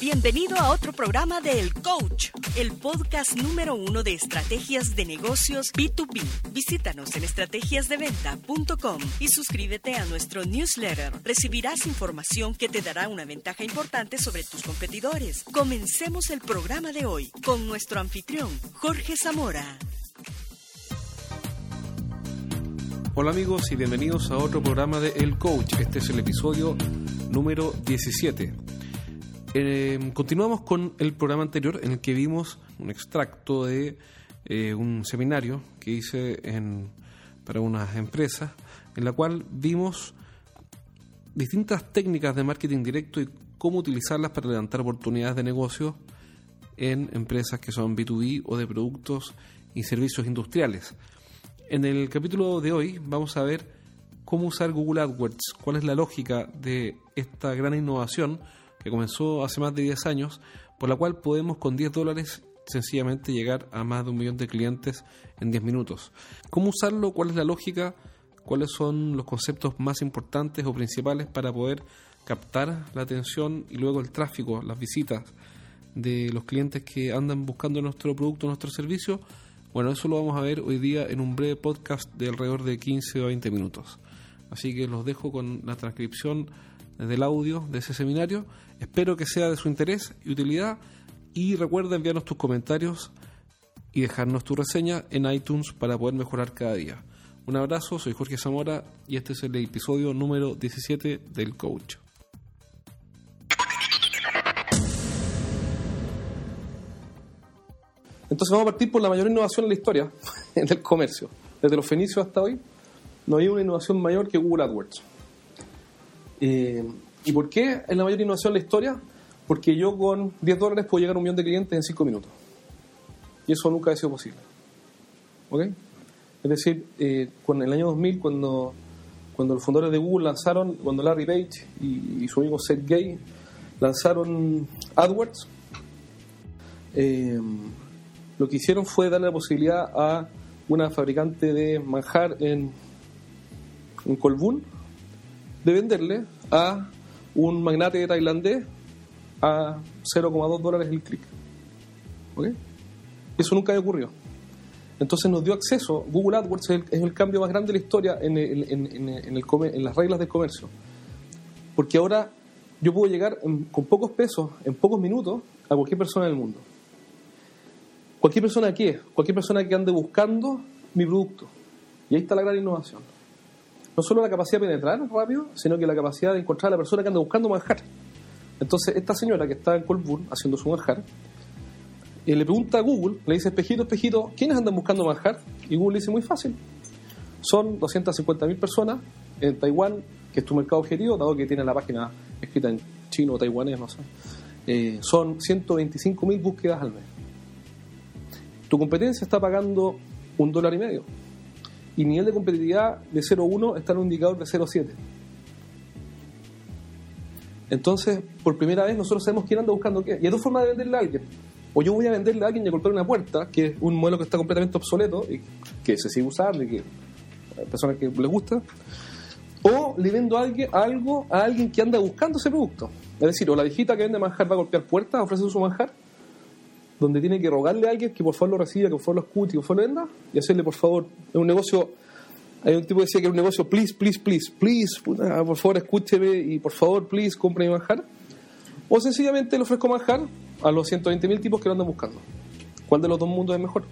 Bienvenido a otro programa de El Coach, el podcast número uno de estrategias de negocios B2B. Visítanos en estrategiasdeventa.com y suscríbete a nuestro newsletter. Recibirás información que te dará una ventaja importante sobre tus competidores. Comencemos el programa de hoy con nuestro anfitrión, Jorge Zamora. Hola amigos y bienvenidos a otro programa de El Coach. Este es el episodio número 17. Eh, continuamos con el programa anterior en el que vimos un extracto de eh, un seminario que hice en, para unas empresas, en la cual vimos distintas técnicas de marketing directo y cómo utilizarlas para levantar oportunidades de negocio en empresas que son B2B o de productos y servicios industriales. En el capítulo de hoy vamos a ver cómo usar Google AdWords, cuál es la lógica de esta gran innovación que comenzó hace más de 10 años, por la cual podemos con 10 dólares sencillamente llegar a más de un millón de clientes en 10 minutos. ¿Cómo usarlo? ¿Cuál es la lógica? ¿Cuáles son los conceptos más importantes o principales para poder captar la atención y luego el tráfico, las visitas de los clientes que andan buscando nuestro producto, nuestro servicio? Bueno, eso lo vamos a ver hoy día en un breve podcast de alrededor de 15 o 20 minutos. Así que los dejo con la transcripción del audio de ese seminario. Espero que sea de su interés y utilidad. Y recuerda enviarnos tus comentarios y dejarnos tu reseña en iTunes para poder mejorar cada día. Un abrazo, soy Jorge Zamora y este es el episodio número 17 del Coach. Entonces vamos a partir por la mayor innovación en la historia del comercio. Desde los fenicios hasta hoy, no hay una innovación mayor que Google AdWords. Eh, ¿Y por qué es la mayor innovación en la historia? Porque yo con 10 dólares puedo llegar a un millón de clientes en 5 minutos. Y eso nunca ha sido posible. ¿Ok? Es decir, eh, con el año 2000, cuando, cuando los fundadores de Google lanzaron, cuando Larry Page y, y su amigo Seth Gay lanzaron AdWords, eh, lo que hicieron fue darle la posibilidad a una fabricante de manjar en, en Colbún de venderle a un magnate tailandés a 0,2 dólares el clic. ¿Ok? Eso nunca había ocurrido. Entonces nos dio acceso, Google AdWords es el, cambio más grande de la historia en, en, las reglas del comercio. Porque ahora yo puedo llegar con pocos pesos, en pocos minutos, a cualquier persona del mundo. Cualquier persona que cualquier persona que ande buscando mi producto. Y ahí está la gran innovación. No solo la capacidad de penetrar rápido, sino que la capacidad de encontrar a la persona que anda buscando manjar. Entonces, esta señora que está en Colburn haciendo su manjar, eh, le pregunta a Google, le dice, espejito, espejito, ¿quiénes andan buscando manjar? Y Google le dice, muy fácil. Son 250.000 personas en Taiwán, que es tu mercado objetivo, dado que tiene la página escrita en chino o taiwanés, no sé. Eh, son 125.000 búsquedas al mes. Tu competencia está pagando un dólar y medio. Y nivel de competitividad de 0,1 está en un indicador de 0,7. Entonces, por primera vez nosotros sabemos quién anda buscando qué. Y hay dos formas de venderle a alguien. O yo voy a venderle a alguien y a golpear una puerta, que es un modelo que está completamente obsoleto y que se sigue usando y que a personas que les gusta. O le vendo a alguien, algo a alguien que anda buscando ese producto. Es decir, o la viejita que vende manjar va a golpear puertas, ofrece su manjar, donde tiene que rogarle a alguien que por favor lo reciba, que por favor lo escuche, que por favor lo venda, y hacerle por favor, es un negocio, hay un tipo que decía que es un negocio, please, please, please, please, por favor escúcheme y por favor, please, compre mi manjar. O sencillamente le ofrezco manjar a los 120.000 tipos que lo andan buscando. ¿Cuál de los dos mundos es mejor?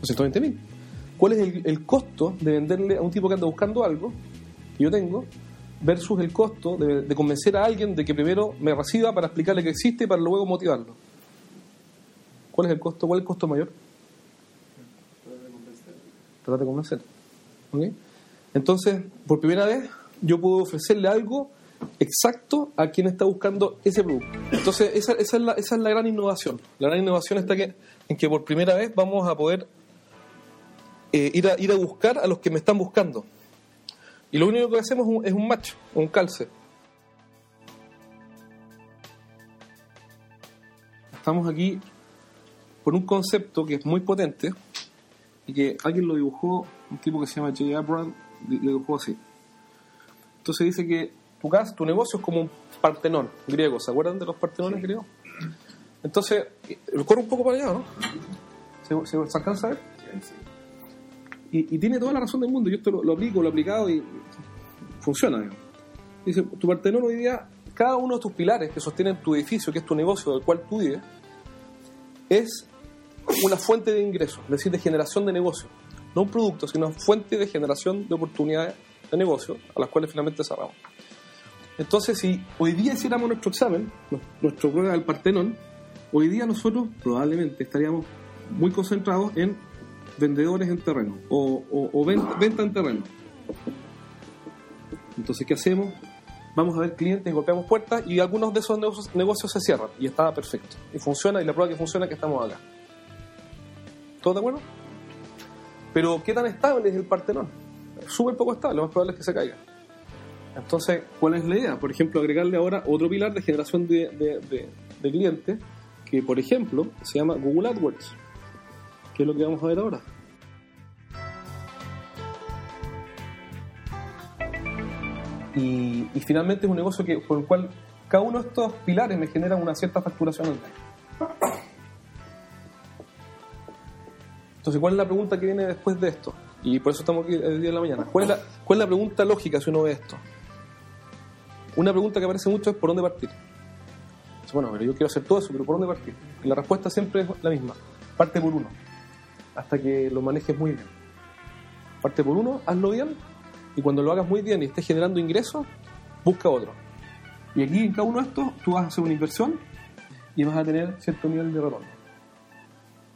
Los 120.000. ¿Cuál es el, el costo de venderle a un tipo que anda buscando algo que yo tengo versus el costo de, convencer a alguien de que primero me reciba para explicarle que existe y para luego motivarlo. ¿Cuál es el costo? ¿Cuál es el costo mayor? Tratar de convencer. Entonces, por primera vez, yo puedo ofrecerle algo exacto a quien está buscando ese producto. Entonces, esa, esa, es, la, esa es la gran innovación. La gran innovación está que, en que por primera vez vamos a poder eh, ir, a, ir a buscar a los que me están buscando. Y lo único que hacemos es un, match, un calce. Estamos aquí por un concepto que es muy potente y que alguien lo dibujó, un tipo que se llama Jay Abraham, lo dibujó así. Entonces dice que tu casa, tu negocio es como un partenón griego. ¿Se acuerdan de los partenones griegos? Entonces, eh, corre un poco para allá, ¿no? ¿Se, se, se alcanza a ver? Y, tiene toda la razón del mundo. Yo esto lo, lo aplico, lo he aplicado y funciona. digamos. Dice, tu partenón hoy día, cada uno de tus pilares que sostienen tu edificio, que es tu negocio del cual tú vives, es una fuente de ingresos, es decir, de generación de negocio. No un producto, sino una fuente de generación de oportunidades de negocio a las cuales finalmente cerramos. Entonces, si hoy día hiciéramos nuestro examen, nuestro prueba del Partenón, hoy día nosotros probablemente estaríamos muy concentrados en vendedores en terreno o, venta, en terreno. Entonces, ¿qué hacemos? Vamos a ver clientes, golpeamos puertas y algunos de esos negocios, se cierran y está perfecto. Y funciona, y la prueba que funciona es que estamos acá. ¿Todos de acuerdo? Pero, ¿qué tan estable es el Partenón? Súper poco estable, lo más probable es que se caiga. Entonces, ¿cuál es la idea? Por ejemplo, agregarle ahora otro pilar de generación de clientes, que por ejemplo se llama Google AdWords, que es lo que vamos a ver ahora. Y, finalmente es un negocio que, por el cual cada uno de estos pilares me genera una cierta facturación al mes. Entonces, ¿cuál es la pregunta que viene después de esto? Y por eso estamos aquí el día de la mañana. ¿Cuál es la, cuál es la pregunta lógica si uno ve esto? Una pregunta que aparece mucho es ¿por dónde partir? Bueno, pero yo quiero hacer todo eso, pero ¿por dónde partir? Y la respuesta siempre es la misma. Parte por uno. Hasta que lo manejes muy bien. Parte por uno, hazlo bien. Y cuando lo hagas muy bien y estés generando ingresos, busca otro. Y aquí en cada uno de estos tú vas a hacer una inversión y vas a tener cierto nivel de retorno.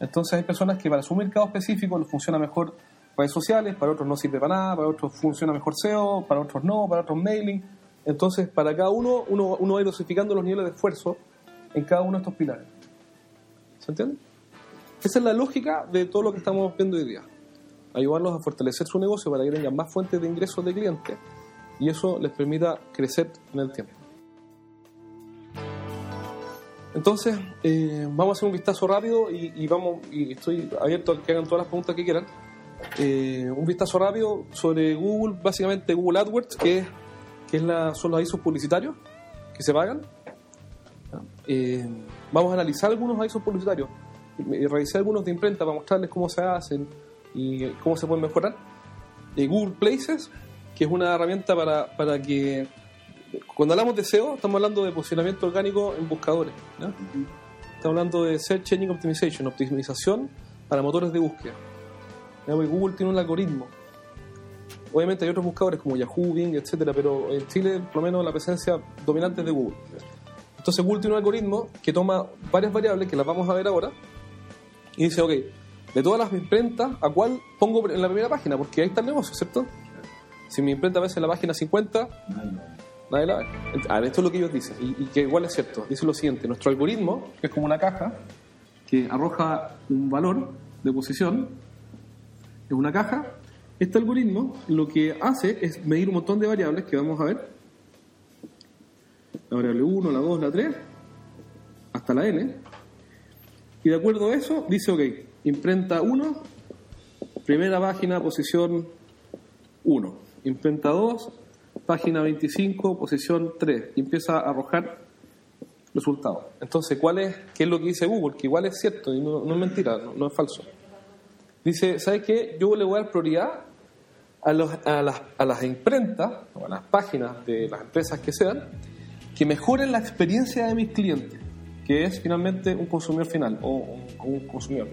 Entonces hay personas que para su mercado específico les funciona mejor redes sociales, para otros no sirve para nada, para otros funciona mejor SEO, para otros no, para otros mailing. Entonces para cada uno, uno, uno va dosificando los niveles de esfuerzo en cada uno de estos pilares. ¿Se entiende? Esa es la lógica de todo lo que estamos viendo hoy día. Ayudarlos a fortalecer su negocio para que tengan más fuentes de ingresos de clientes y eso les permita crecer en el tiempo. Entonces, eh, vamos a hacer un vistazo rápido y, vamos y estoy abierto a que hagan todas las preguntas que quieran. Eh, un vistazo rápido sobre Google, básicamente Google AdWords, que, es, que es la, son los avisos publicitarios que se pagan. Eh, vamos a analizar algunos avisos publicitarios revisar algunos de imprenta para mostrarles cómo se hacen y cómo se pueden mejorar. Eh, Google Places, que es una herramienta para, para que cuando hablamos de SEO, estamos hablando de posicionamiento orgánico en buscadores. ¿ya? Estamos hablando de Search Engine Optimization, optimización para motores de búsqueda. ¿ya? Porque Google tiene un algoritmo. Obviamente hay otros buscadores como Yahoo, Bing, etcétera, pero en Chile, por lo menos, la presencia dominante es de Google. Entonces, Google tiene un algoritmo que toma varias variables que las vamos a ver ahora y dice, ok, de todas las imprentas, ¿a cuál pongo en la primera página? Porque ahí está el negocio, ¿cierto? Si mi imprenta aparece en la página 50, Nadie la ve. A ver, esto es lo que ellos dicen, y, y que igual es cierto. Dice lo siguiente: nuestro algoritmo, que es como una caja que arroja un valor de posición, es una caja. Este algoritmo lo que hace es medir un montón de variables que vamos a ver. La variable 1, la 2, la 3, hasta la n. Y de acuerdo a eso, dice, ok, imprenta 1, primera página, posición 1. Imprenta 2, página 25, posición 3, y empieza a arrojar resultados. Entonces, ¿cuál es, ¿qué es lo que dice Google? Que igual es cierto y no, no es mentira, no, es falso. Dice, ¿sabes qué? Yo le voy a dar prioridad a las, a las imprentas o a las páginas de las empresas que sean que mejoren la experiencia de mis clientes, es finalmente un consumidor final o un, un consumidor,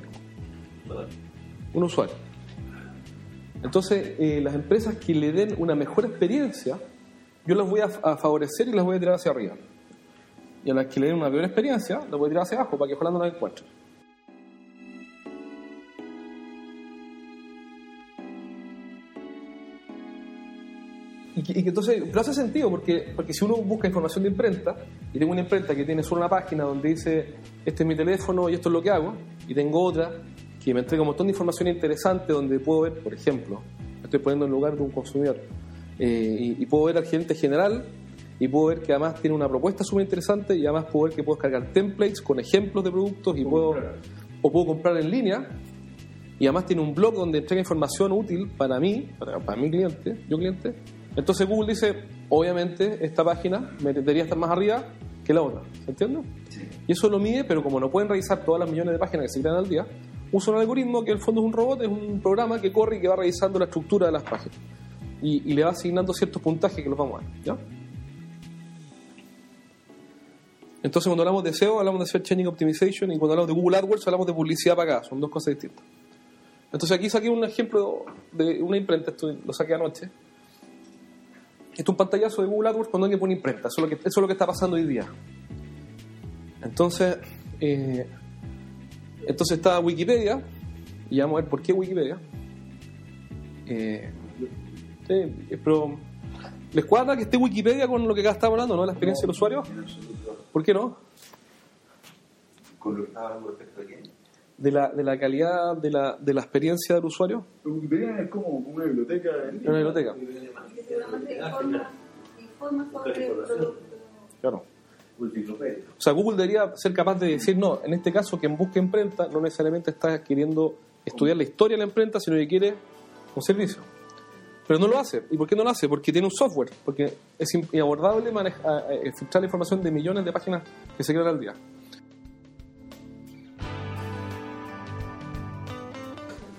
un usuario. Entonces, eh, las empresas que le den una mejor experiencia, yo las voy a, a favorecer y las voy a tirar hacia arriba. Y a las que le den una peor experiencia, las voy a tirar hacia abajo para que ojalá no las encuentren. Y que, y que entonces, pero hace sentido porque, porque si uno busca información de imprenta y tengo una imprenta que tiene solo una página donde dice este es mi teléfono y esto es lo que hago, y tengo otra que me entrega un montón de información interesante donde puedo ver, por ejemplo, me estoy poniendo en lugar de un consumidor, eh, y, y puedo ver al gerente general y puedo ver que además tiene una propuesta súper interesante y además puedo ver que puedo descargar templates con ejemplos de productos y puedo, o puedo comprar en línea y además tiene un blog donde entrega información útil para mí, para, para mi cliente, yo cliente. Entonces Google dice, obviamente esta página debería estar más arriba que la otra. ¿Se entiende? Y eso lo mide, pero como no pueden revisar todas las millones de páginas que se crean al día, usa un algoritmo que en el fondo es un robot, es un programa que corre y que va revisando la estructura de las páginas. Y, le va asignando ciertos puntajes que los vamos a ver. ¿ya? Entonces, cuando hablamos de SEO, hablamos de Search Engine Optimization, y cuando hablamos de Google AdWords, hablamos de publicidad pagada. Son dos cosas distintas. Entonces, aquí saqué un ejemplo de una imprenta, lo saqué anoche. Esto es un pantallazo de Google AdWords cuando alguien pone imprenta. Eso es lo que, eso es lo que está pasando hoy día. Entonces, eh, entonces está Wikipedia, y vamos a ver por qué Wikipedia. Eh, pero, ¿les cuadra que esté Wikipedia con lo que acá estamos hablando, no? La experiencia del usuario. ¿Por qué no? ¿Con lo que estaba hablando respecto a qué? De la, de la calidad de la, de la experiencia del usuario. Wikipedia es como una biblioteca. Una biblioteca. Claro. O sea, Google debería ser capaz de decir, no, en este caso quien busca imprenta no necesariamente está queriendo estudiar la historia de la imprenta, sino que quiere un servicio. Pero no lo hace. ¿Y por qué no lo hace? Porque tiene un software, porque es inabordable manejar, eh, filtrar la información de millones de páginas que se crean al día.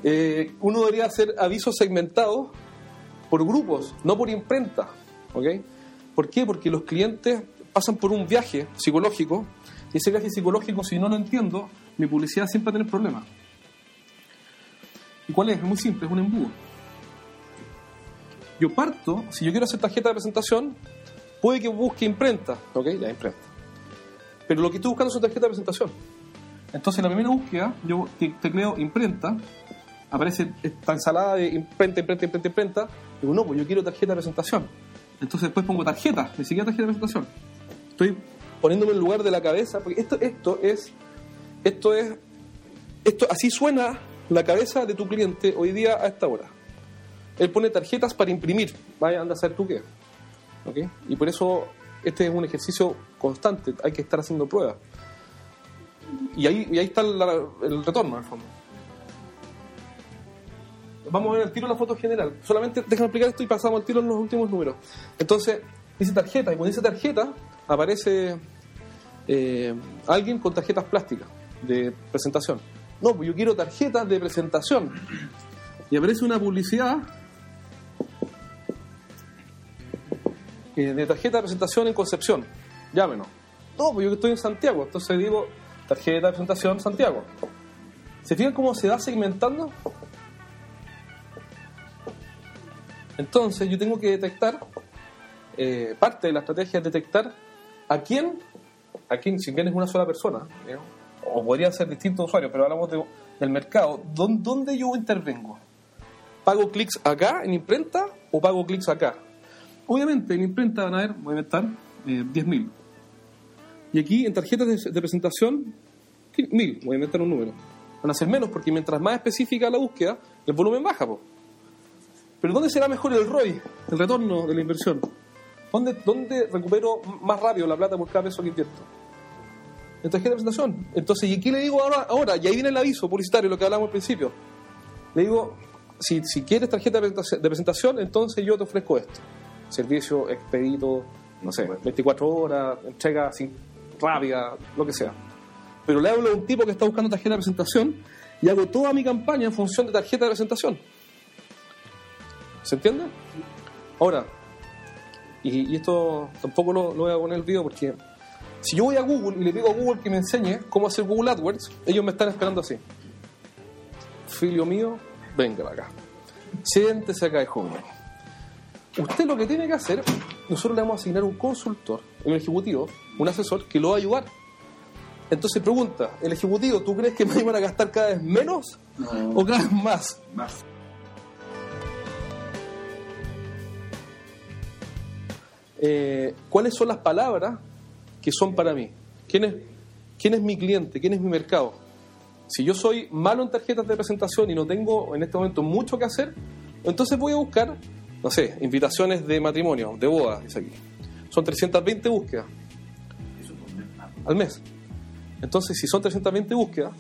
Eh, uno debería hacer avisos segmentados por grupos, no por imprenta. ¿Por qué? Porque los clientes pasan por un viaje psicológico y ese viaje psicológico, si no lo entiendo, mi publicidad siempre va a tener problemas. ¿Y cuál es? Es muy simple, es un embudo. Yo parto, si yo quiero hacer tarjeta de presentación, puede que busque imprenta, ¿ok? Ya, imprenta. Pero lo que estoy buscando es una tarjeta de presentación. Entonces, en la primera búsqueda, yo tecleo imprenta, aparece esta ensalada de imprenta, imprenta, imprenta, imprenta. Digo, no, pues yo quiero tarjeta de presentación. Entonces después pongo tarjeta, ni siquiera tarjeta de presentación. Estoy poniéndome en lugar de la cabeza, porque esto, esto es, esto es, esto, así suena la cabeza de tu cliente hoy día a esta hora. Él pone tarjetas para imprimir, vaya, anda a hacer tú qué. ¿Okay? Y por eso este es un ejercicio constante, hay que estar haciendo pruebas. Y ahí, y ahí está el, el retorno, al fondo vamos a ver el tiro la foto general. Solamente déjame explicar esto y pasamos al tiro en los últimos números. Entonces, dice tarjeta, y cuando dice tarjeta, aparece eh, alguien con tarjetas plásticas de presentación. No, pues yo quiero tarjetas de presentación. Y aparece una publicidad eh, de tarjeta de presentación en Concepción. Llámenos. No, pues yo estoy en Santiago, entonces digo tarjeta de presentación Santiago. ¿Se fijan cómo se va segmentando? Entonces yo tengo que detectar, eh, parte de la estrategia es detectar a quién, a quién, si bien es una sola persona, o podría ser distintos usuarios, pero hablamos del mercado, ¿dónde, yo intervengo? ¿Pago clics acá en imprenta o pago clics acá? Obviamente en imprenta van a ver, voy a inventar, eh, 10.000. Y aquí en tarjetas de, presentación, 1.000, voy a inventar un número. Van a ser menos porque mientras más específica la búsqueda, el volumen baja. pues. Pero ¿dónde será mejor el ROI, el retorno de la inversión? ¿Dónde, dónde recupero más rápido la plata por cada peso que invierto? En tarjeta de presentación. Entonces, ¿y qué le digo ahora? ahora? Y ahí viene el aviso publicitario, lo que hablamos al principio. Le digo, si, si quieres tarjeta de presentación, entonces yo te ofrezco esto. Servicio expedito, no sé, 24 horas, entrega así, rápida, lo que sea. Pero le hablo a un tipo que está buscando tarjeta de presentación y hago toda mi campaña en función de tarjeta de presentación. ¿Se entiende? Ahora, y, esto tampoco lo, voy a poner el video porque si yo voy a Google y le digo a Google que me enseñe cómo hacer Google AdWords, ellos me están esperando así. Filio mío, venga acá. Siéntese acá, joven. Usted lo que tiene que hacer, nosotros le vamos a asignar un consultor, un ejecutivo, un asesor que lo va a ayudar. Entonces pregunta, ¿el ejecutivo tú crees que me iban a gastar cada vez menos o cada vez más? Más. Eh, cuáles son las palabras que son para mí. ¿Quién es, ¿Quién es mi cliente? ¿Quién es mi mercado? Si yo soy malo en tarjetas de presentación y no tengo en este momento mucho que hacer, entonces voy a buscar, no sé, invitaciones de matrimonio, de boda, es aquí. Son 320 búsquedas al mes. Entonces, si son 320 búsquedas,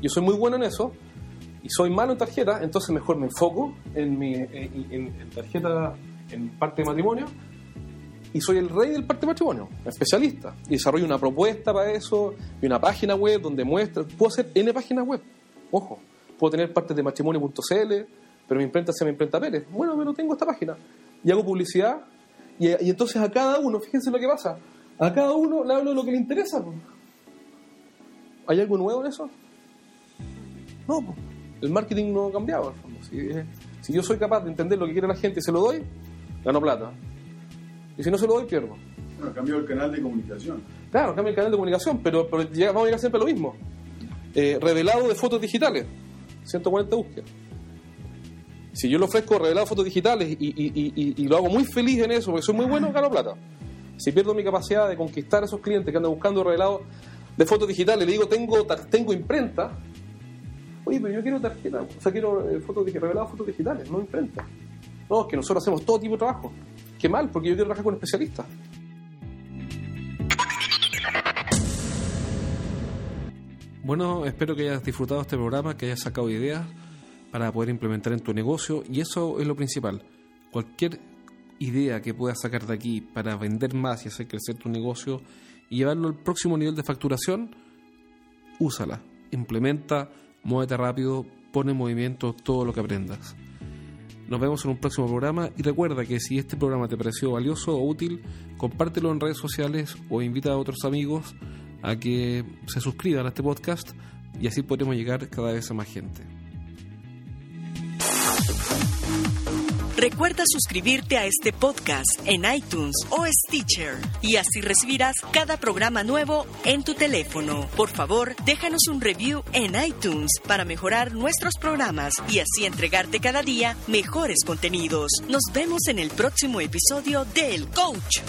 yo soy muy bueno en eso y soy malo en tarjeta, entonces mejor me enfoco en mi en tarjeta, en parte de matrimonio y soy el rey del parte de matrimonio, especialista. Y desarrollo una propuesta para eso y una página web donde muestra. Puedo hacer N páginas web, ojo. Puedo tener partes de matrimonio.cl, pero mi imprenta se me imprenta Pérez. Bueno, pero tengo esta página. Y hago publicidad. Y, y entonces a cada uno, fíjense lo que pasa, a cada uno le hablo de lo que le interesa. ¿Hay algo nuevo en eso? No, el marketing no fondo. Si, eh, si yo soy capaz de entender lo que quiere la gente y se lo doy, gano plata. Y si no se lo doy, pierdo. Bueno, cambió el canal de comunicación. Claro, cambia el canal de comunicación, pero, pero vamos a llegar siempre a lo mismo. Eh, revelado de fotos digitales, 140 búsquedas. Si yo le ofrezco revelado de fotos digitales y, y- y- lo hago muy feliz en eso, porque soy muy bueno, gano plata. Si pierdo mi capacidad de conquistar a esos clientes que andan buscando revelado de fotos digitales, le digo, tengo, tengo imprenta. Oye, pero yo quiero tarjeta, o sea, quiero eh, fotos de fotos digitales, no imprenta. No, es que nosotros hacemos todo tipo de trabajo. Qué mal, porque yo quiero trabajar con especialistas. Bueno, espero que hayas disfrutado este programa, que hayas sacado ideas para poder implementar en tu negocio y eso es lo principal. Cualquier idea que puedas sacar de aquí para vender más y hacer crecer tu negocio y llevarlo al próximo nivel de facturación, úsala, implementa, muévete rápido, pone en movimiento todo lo que aprendas. Nos vemos en un próximo programa y recuerda que si este programa te pareció valioso o útil, compártelo en redes sociales o invita a otros amigos a que se suscriban a este podcast y así podremos llegar cada vez a más gente. Recuerda suscribirte a este podcast en iTunes o Stitcher y así recibirás cada programa nuevo en tu teléfono. Por favor, déjanos un review en iTunes para mejorar nuestros programas y así entregarte cada día mejores contenidos. Nos vemos en el próximo episodio de El Coach.